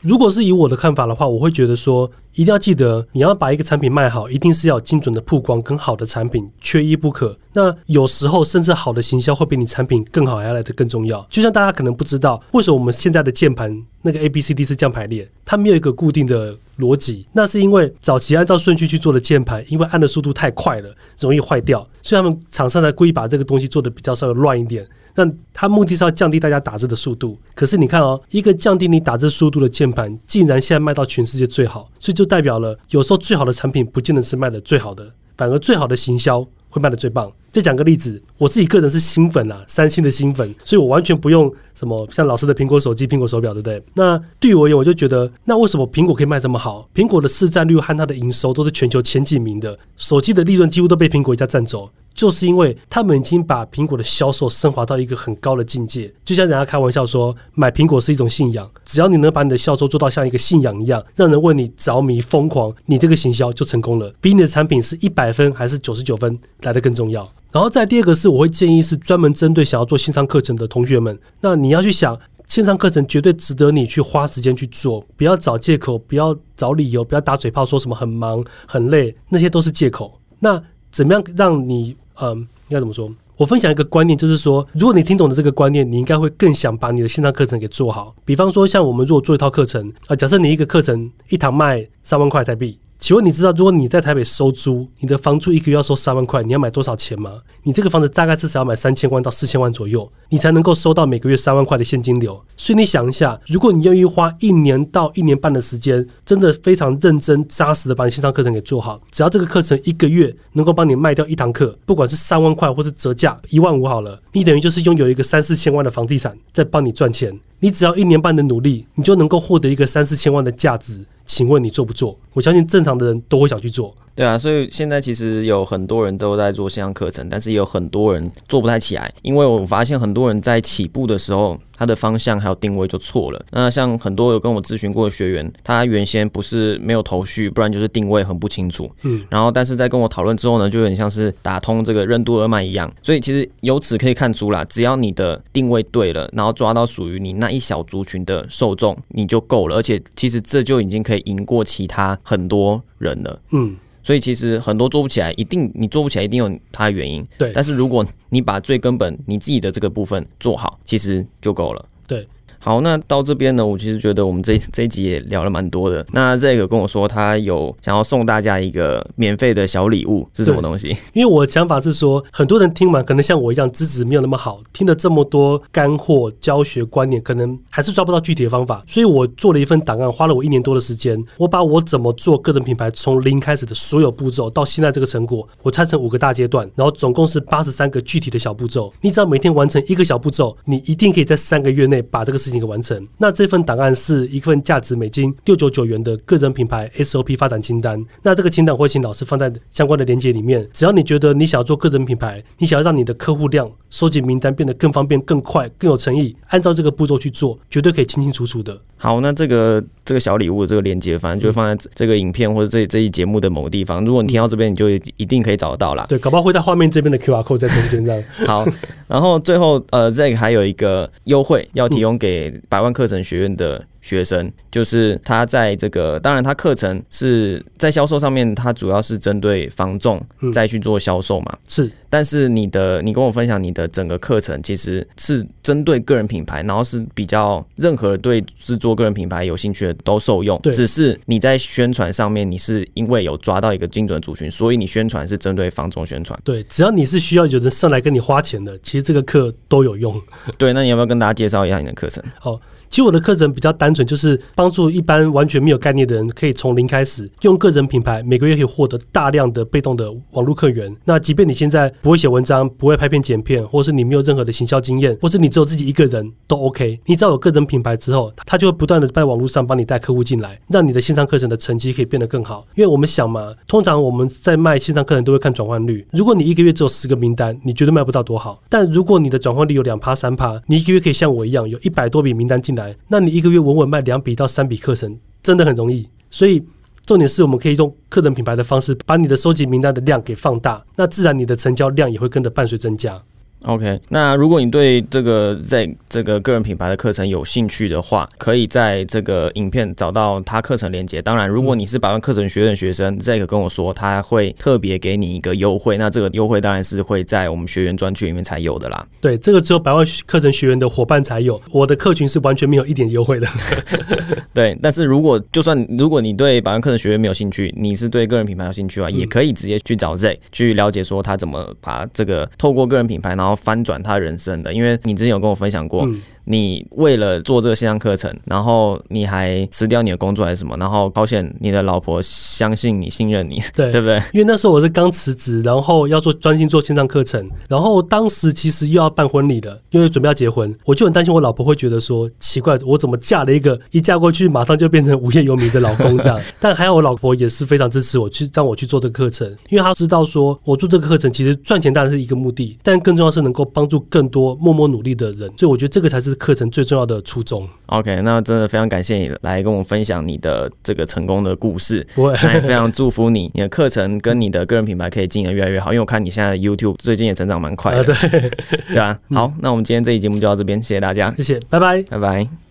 B: 如果是以我的看法的话，我会觉得说，一定要记得，你要把一个产品卖好，一定是要精准的曝光跟好的产品，缺一不可。那有时候甚至好的行销会比你产品更好还要来的更重要。就像大家可能不知道，为什么我们现在的键盘那个 A B C D 是这样排列，它没有一个固定的逻辑。那是因为早期按照顺序去做的键盘，因为按的速度太快了，容易坏掉，所以他们厂商才故意把这个东西做的比较稍微乱一点。那它目的是要降低大家打字的速度。可是你看哦，一个降低你打字速度的键盘，竟然现在卖到全世界最好，所以就代表了有时候最好的产品不见得是卖的最好的，反而最好的行销会卖的最棒。再讲个例子，我自己个人是新粉啊，三星的新粉，所以我完全不用什么像老师的苹果手机、苹果手表，对不对？那对我而言，我就觉得，那为什么苹果可以卖这么好？苹果的市占率和它的营收都是全球前几名的，手机的利润几乎都被苹果一家占走。就是因为他们已经把苹果的销售升华到一个很高的境界，就像人家开玩笑说，买苹果是一种信仰，只要你能把你的销售做到像一个信仰一样，让人为你着迷疯狂，你这个行销就成功了，比你的产品是一百分还是九十九分来的更重要。然后再第二个是，我会建议是专门针对想要做线上课程的同学们，那你要去想，线上课程绝对值得你去花时间去做，不要找借口，不要找理由，不要打嘴炮说什么很忙很累，那些都是借口。那怎么样让你？嗯，应该怎么说？我分享一个观念，就是说，如果你听懂了这个观念，你应该会更想把你的线上课程给做好。比方说，像我们如果做一套课程啊，假设你一个课程一堂卖三万块台币。请问你知道，如果你在台北收租，你的房租一个月要收三万块，你要买多少钱吗？你这个房子大概至少要买三千万到四千万左右，你才能够收到每个月三万块的现金流。所以你想一下，如果你愿意花一年到一年半的时间，真的非常认真扎实的把你线上课程给做好，只要这个课程一个月能够帮你卖掉一堂课，不管是三万块或是折价一万五好了，你等于就是拥有一个三四千万的房地产在帮你赚钱。你只要一年半的努力，你就能够获得一个三四千万的价值。请问你做不做？我相信正常的人都会想去做。
A: 对啊，所以现在其实有很多人都在做线上课程，但是也有很多人做不太起来，因为我发现很多人在起步的时候，他的方向还有定位就错了。那像很多有跟我咨询过的学员，他原先不是没有头绪，不然就是定位很不清楚。嗯，然后但是在跟我讨论之后呢，就有点像是打通这个任督二脉一样。所以其实由此可以看出啦，只要你的定位对了，然后抓到属于你那一小族群的受众，你就够了。而且其实这就已经可以赢过其他很多人了。嗯。所以其实很多做不起来，一定你做不起来，一定有它的原因。
B: 对，
A: 但是如果你把最根本你自己的这个部分做好，其实就够了。
B: 对。
A: 好，那到这边呢，我其实觉得我们这 这一集也聊了蛮多的。那这个跟我说，他有想要送大家一个免费的小礼物，是什么东西？
B: 因为我的想法是说，很多人听完可能像我一样资质没有那么好，听了这么多干货教学观念，可能还是抓不到具体的方法。所以我做了一份档案，花了我一年多的时间，我把我怎么做个人品牌从零开始的所有步骤，到现在这个成果，我拆成五个大阶段，然后总共是八十三个具体的小步骤。你只要每天完成一个小步骤，你一定可以在三个月内把这个事情给完成。那这份档案是一份价值美金六九九元的个人品牌 SOP 发展清单。那这个清单会请老师放在相关的链接里面。只要你觉得你想要做个人品牌，你想要让你的客户量收集名单变得更方便、更快、更有诚意，按照这个步骤去做，绝对可以清清楚楚的。
A: 好，那这个这个小礼物这个链接，反正就放在这个影片或者这这一节目的某个地方。如果你听到这边，你就一定可以找得到啦。
B: 对，搞不好会在画面这边的 QR code 在中间这样。
A: 好，然后最后呃，这个还有一个优惠要提供给百万课程。学院的学生，就是他在这个，当然他课程是在销售上面，他主要是针对房仲再去做销售嘛。
B: 是，
A: 但是你的，你跟我分享你的整个课程，其实是针对个人品牌，然后是比较任何对制作个人品牌有兴趣的都受用。
B: 对，
A: 只是你在宣传上面，你是因为有抓到一个精准族群，所以你宣传是针对房仲宣传。
B: 对，只要你是需要有人上来跟你花钱的，其实这个课都有用。
A: 对，那你要不要跟大家介绍一下你的课程？
B: 好。其实我的课程比较单纯，就是帮助一般完全没有概念的人，可以从零开始，用个人品牌，每个月可以获得大量的被动的网络客源。那即便你现在不会写文章，不会拍片剪片，或是你没有任何的行销经验，或是你只有自己一个人都 OK。你只要有个人品牌之后，他就会不断的在网络上帮你带客户进来，让你的线上课程的成绩可以变得更好。因为我们想嘛，通常我们在卖线上课程都会看转换率。如果你一个月只有十个名单，你觉得卖不到多好？但如果你的转换率有两趴三趴，你一个月可以像我一样有一百多笔名单进来，那你一个月稳稳卖两笔到三笔课程，真的很容易。所以重点是我们可以用课程品牌的方式，把你的收集名单的量给放大，那自然你的成交量也会跟着伴随增加。
A: OK，那如果你对这个在这个个人品牌的课程有兴趣的话，可以在这个影片找到他课程链接。当然，如果你是百万课程学院学生，这个跟我说他会特别给你一个优惠，那这个优惠当然是会在我们学员专区里面才有的啦。
B: 对，这个只有百万 课程学员的伙伴才有，我的客群是完全没有一点优惠的。
A: 对，但是如果就算如果你对百万课程学院没有兴趣，你是对个人品牌有兴趣啊，也可以直接去找 Z 去了解说他怎么把这个透过个人品牌，然后翻转他人生的。因为你之前有跟我分享过。你为了做这个线上课程，然后你还辞掉你的工作还是什么？然后好险你的老婆相信你、信任你，
B: 对
A: 对不对？
B: 因为那时候我是刚辞职，然后要做专心做线上课程，然后当时其实又要办婚礼的，因为准备要结婚，我就很担心我老婆会觉得说奇怪，我怎么嫁了一个一嫁过去马上就变成无业游民的老公这样？但还好我老婆也是非常支持我去让我去做这个课程，因为她知道说我做这个课程其实赚钱当然是一个目的，但更重要是能够帮助更多默默努力的人，所以我觉得这个才是课程最重要的。初衷。
A: OK，那真的非常感谢你来跟我们分享你的这个成功的故事。
B: 不会，
A: 那也非常祝福你，你的课程跟你的个人品牌可以经营的越来越好。因为我看你现在 YouTube 最近也成长蛮快的，
B: 对
A: 对啊。好，那我们今天这期节目就到这边，谢谢大家，
B: 谢谢，拜拜，
A: 拜拜。